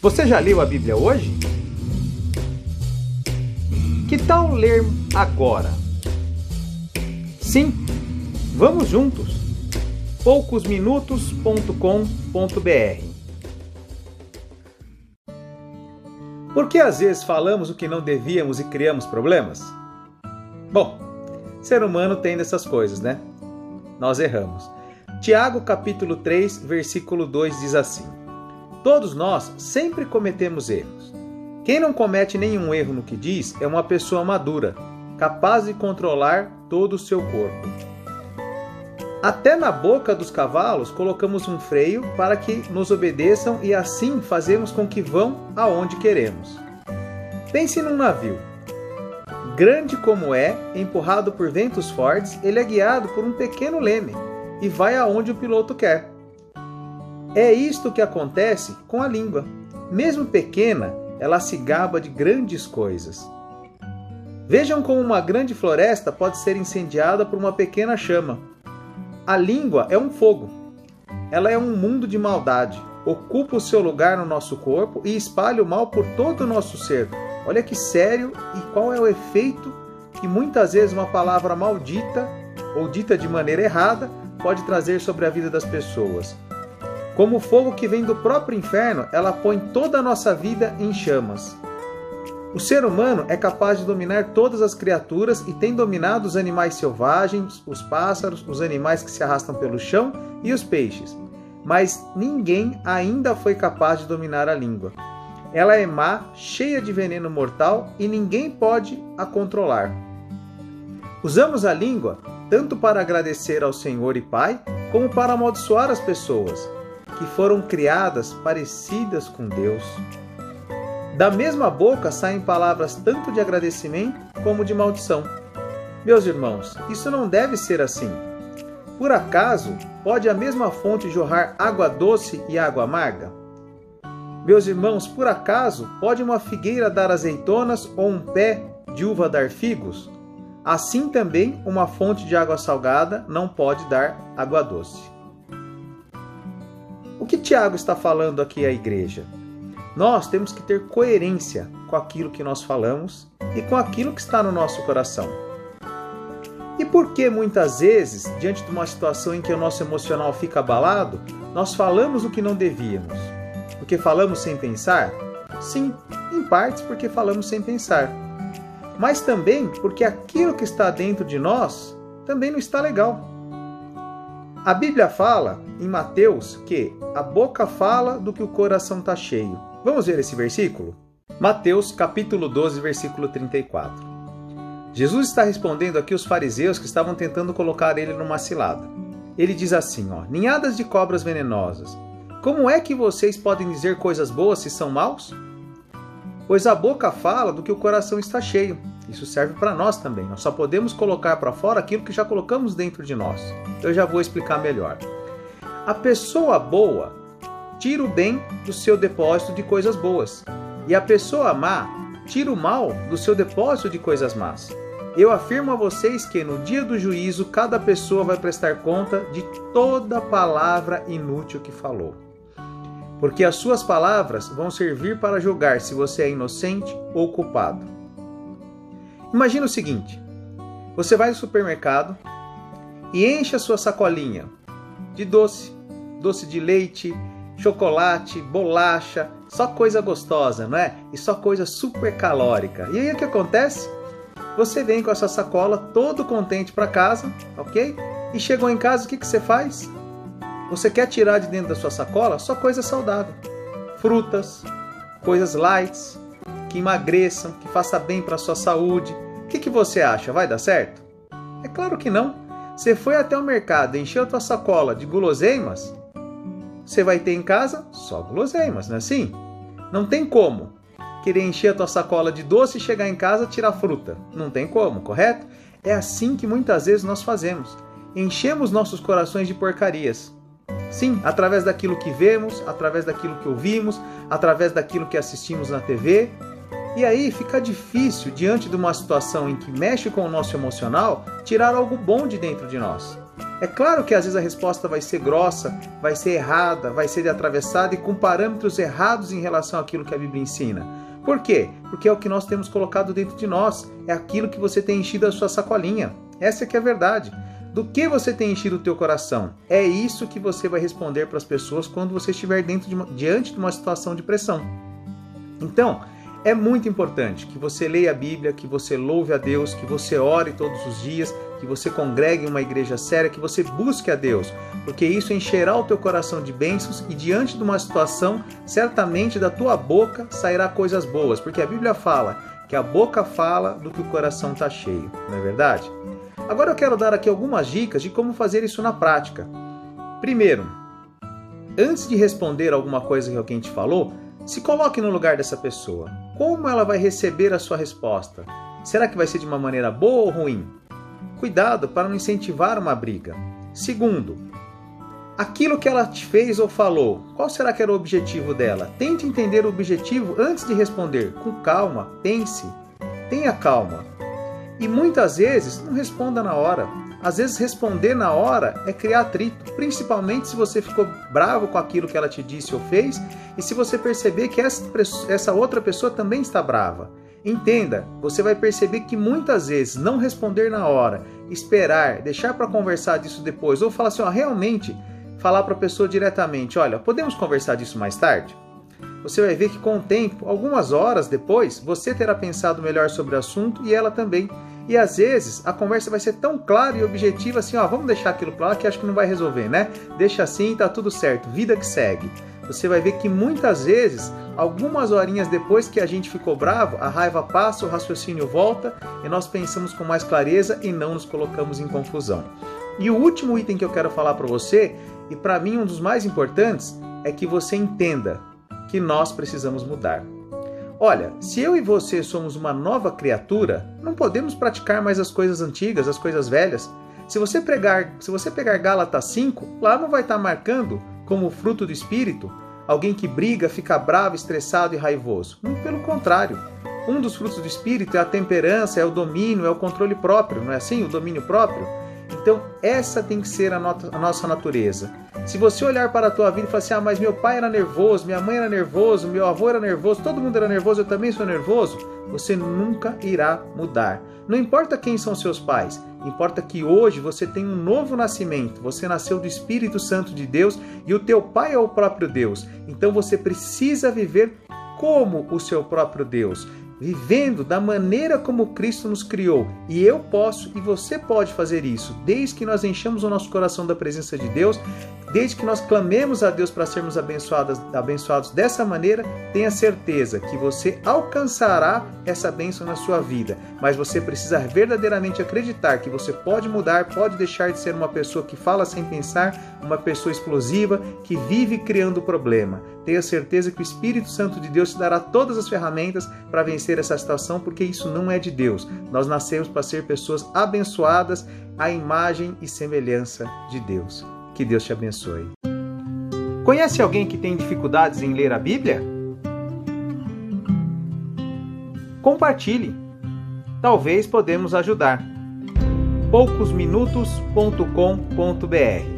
Você já leu a Bíblia hoje? Que tal ler agora? Sim, vamos juntos. poucosminutos.com.br Por que às vezes falamos o que não devíamos e criamos problemas? Bom, ser humano tem dessas coisas, né? Nós erramos. Tiago capítulo 3, versículo 2 diz assim: Todos nós sempre cometemos erros. Quem não comete nenhum erro no que diz é uma pessoa madura, capaz de controlar todo o seu corpo. Até na boca dos cavalos colocamos um freio para que nos obedeçam e assim fazemos com que vão aonde queremos. Pense num navio. Grande como é, empurrado por ventos fortes, ele é guiado por um pequeno leme e vai aonde o piloto quer. É isto que acontece com a língua. Mesmo pequena, ela se gaba de grandes coisas. Vejam como uma grande floresta pode ser incendiada por uma pequena chama. A língua é um fogo. Ela é um mundo de maldade. Ocupa o seu lugar no nosso corpo e espalha o mal por todo o nosso ser. Olha que sério e qual é o efeito que muitas vezes uma palavra maldita ou dita de maneira errada pode trazer sobre a vida das pessoas. Como o fogo que vem do próprio inferno, ela põe toda a nossa vida em chamas. O ser humano é capaz de dominar todas as criaturas e tem dominado os animais selvagens, os pássaros, os animais que se arrastam pelo chão e os peixes. Mas ninguém ainda foi capaz de dominar a língua. Ela é má, cheia de veneno mortal e ninguém pode a controlar. Usamos a língua tanto para agradecer ao Senhor e Pai, como para amaldiçoar as pessoas que foram criadas parecidas com Deus. Da mesma boca saem palavras tanto de agradecimento como de maldição. Meus irmãos, isso não deve ser assim. Por acaso, pode a mesma fonte jorrar água doce e água amarga? Meus irmãos, por acaso, pode uma figueira dar azeitonas ou um pé de uva dar figos? Assim também, uma fonte de água salgada não pode dar água doce. Que Tiago está falando aqui à igreja? Nós temos que ter coerência com aquilo que nós falamos e com aquilo que está no nosso coração. E por que muitas vezes, diante de uma situação em que o nosso emocional fica abalado, nós falamos o que não devíamos? Porque falamos sem pensar? Sim, em partes porque falamos sem pensar mas também porque aquilo que está dentro de nós também não está legal. A Bíblia fala em Mateus que a boca fala do que o coração está cheio. Vamos ver esse versículo? Mateus capítulo 12, versículo 34. Jesus está respondendo aqui os fariseus que estavam tentando colocar ele numa cilada. Ele diz assim, ó: "Ninhadas de cobras venenosas, como é que vocês podem dizer coisas boas se são maus? Pois a boca fala do que o coração está cheio. Isso serve para nós também. Nós só podemos colocar para fora aquilo que já colocamos dentro de nós. Eu já vou explicar melhor. A pessoa boa tira o bem do seu depósito de coisas boas, e a pessoa má tira o mal do seu depósito de coisas más. Eu afirmo a vocês que no dia do juízo cada pessoa vai prestar conta de toda palavra inútil que falou porque as suas palavras vão servir para julgar se você é inocente ou culpado. Imagina o seguinte: você vai no supermercado e enche a sua sacolinha de doce, doce de leite, chocolate, bolacha, só coisa gostosa, não é? E só coisa super calórica. E aí o que acontece? Você vem com essa sacola todo contente para casa, ok? E chegou em casa, o que, que você faz? Você quer tirar de dentro da sua sacola só coisa saudável. Frutas, coisas light, que emagreçam, que façam bem para a sua saúde. O que, que você acha? Vai dar certo? É claro que não. Você foi até o mercado encheu a tua sacola de guloseimas, você vai ter em casa só guloseimas, não é assim? Não tem como querer encher a tua sacola de doce e chegar em casa tirar fruta. Não tem como, correto? É assim que muitas vezes nós fazemos. Enchemos nossos corações de porcarias. Sim, através daquilo que vemos, através daquilo que ouvimos, através daquilo que assistimos na TV. E aí fica difícil, diante de uma situação em que mexe com o nosso emocional, tirar algo bom de dentro de nós. É claro que às vezes a resposta vai ser grossa, vai ser errada, vai ser atravessada e com parâmetros errados em relação àquilo que a Bíblia ensina. Por quê? Porque é o que nós temos colocado dentro de nós, é aquilo que você tem enchido a sua sacolinha. Essa é que é a verdade. Do que você tem enchido o teu coração? É isso que você vai responder para as pessoas quando você estiver dentro de uma, diante de uma situação de pressão. Então, é muito importante que você leia a Bíblia, que você louve a Deus, que você ore todos os dias, que você congregue em uma igreja séria, que você busque a Deus, porque isso encherá o teu coração de bênçãos e diante de uma situação, certamente da tua boca sairá coisas boas, porque a Bíblia fala que a boca fala do que o coração está cheio, não é verdade? Agora eu quero dar aqui algumas dicas de como fazer isso na prática. Primeiro, antes de responder alguma coisa que alguém te falou, se coloque no lugar dessa pessoa. Como ela vai receber a sua resposta? Será que vai ser de uma maneira boa ou ruim? Cuidado para não incentivar uma briga. Segundo, aquilo que ela te fez ou falou, qual será que era o objetivo dela? Tente entender o objetivo antes de responder. Com calma, pense, tenha calma. E muitas vezes não responda na hora. Às vezes responder na hora é criar atrito, principalmente se você ficou bravo com aquilo que ela te disse ou fez e se você perceber que essa, outra pessoa também está brava. Entenda, você vai perceber que muitas vezes não responder na hora, esperar, deixar para conversar disso depois ou falar assim, ó, realmente falar para a pessoa diretamente, olha, podemos conversar disso mais tarde? Você vai ver que com o tempo, algumas horas depois, você terá pensado melhor sobre o assunto e ela também. E às vezes a conversa vai ser tão clara e objetiva assim, ó, vamos deixar aquilo para lá que acho que não vai resolver, né? Deixa assim, tá tudo certo, vida que segue. Você vai ver que muitas vezes, algumas horinhas depois que a gente ficou bravo, a raiva passa, o raciocínio volta e nós pensamos com mais clareza e não nos colocamos em confusão. E o último item que eu quero falar para você, e para mim um dos mais importantes, é que você entenda que nós precisamos mudar. Olha, se eu e você somos uma nova criatura, não podemos praticar mais as coisas antigas, as coisas velhas. Se você pegar, se você pegar Gálatas 5, lá não vai estar marcando como fruto do espírito alguém que briga, fica bravo, estressado e raivoso. Muito pelo contrário. Um dos frutos do espírito é a temperança, é o domínio, é o controle próprio, não é assim? O domínio próprio. Então, essa tem que ser a, a nossa natureza. Se você olhar para a tua vida e falar assim: ah, mas meu pai era nervoso, minha mãe era nervoso, meu avô era nervoso, todo mundo era nervoso, eu também sou nervoso, você nunca irá mudar. Não importa quem são seus pais, importa que hoje você tem um novo nascimento. Você nasceu do Espírito Santo de Deus e o teu pai é o próprio Deus. Então você precisa viver como o seu próprio Deus vivendo da maneira como Cristo nos criou. E eu posso e você pode fazer isso, desde que nós enchamos o nosso coração da presença de Deus, desde que nós clamemos a Deus para sermos abençoados, abençoados dessa maneira, tenha certeza que você alcançará essa bênção na sua vida. Mas você precisa verdadeiramente acreditar que você pode mudar, pode deixar de ser uma pessoa que fala sem pensar, uma pessoa explosiva que vive criando problema. Tenha certeza que o Espírito Santo de Deus te dará todas as ferramentas para vencer essa situação, porque isso não é de Deus. Nós nascemos para ser pessoas abençoadas à imagem e semelhança de Deus. Que Deus te abençoe. Conhece alguém que tem dificuldades em ler a Bíblia? Compartilhe. Talvez podemos ajudar. poucosminutos.com.br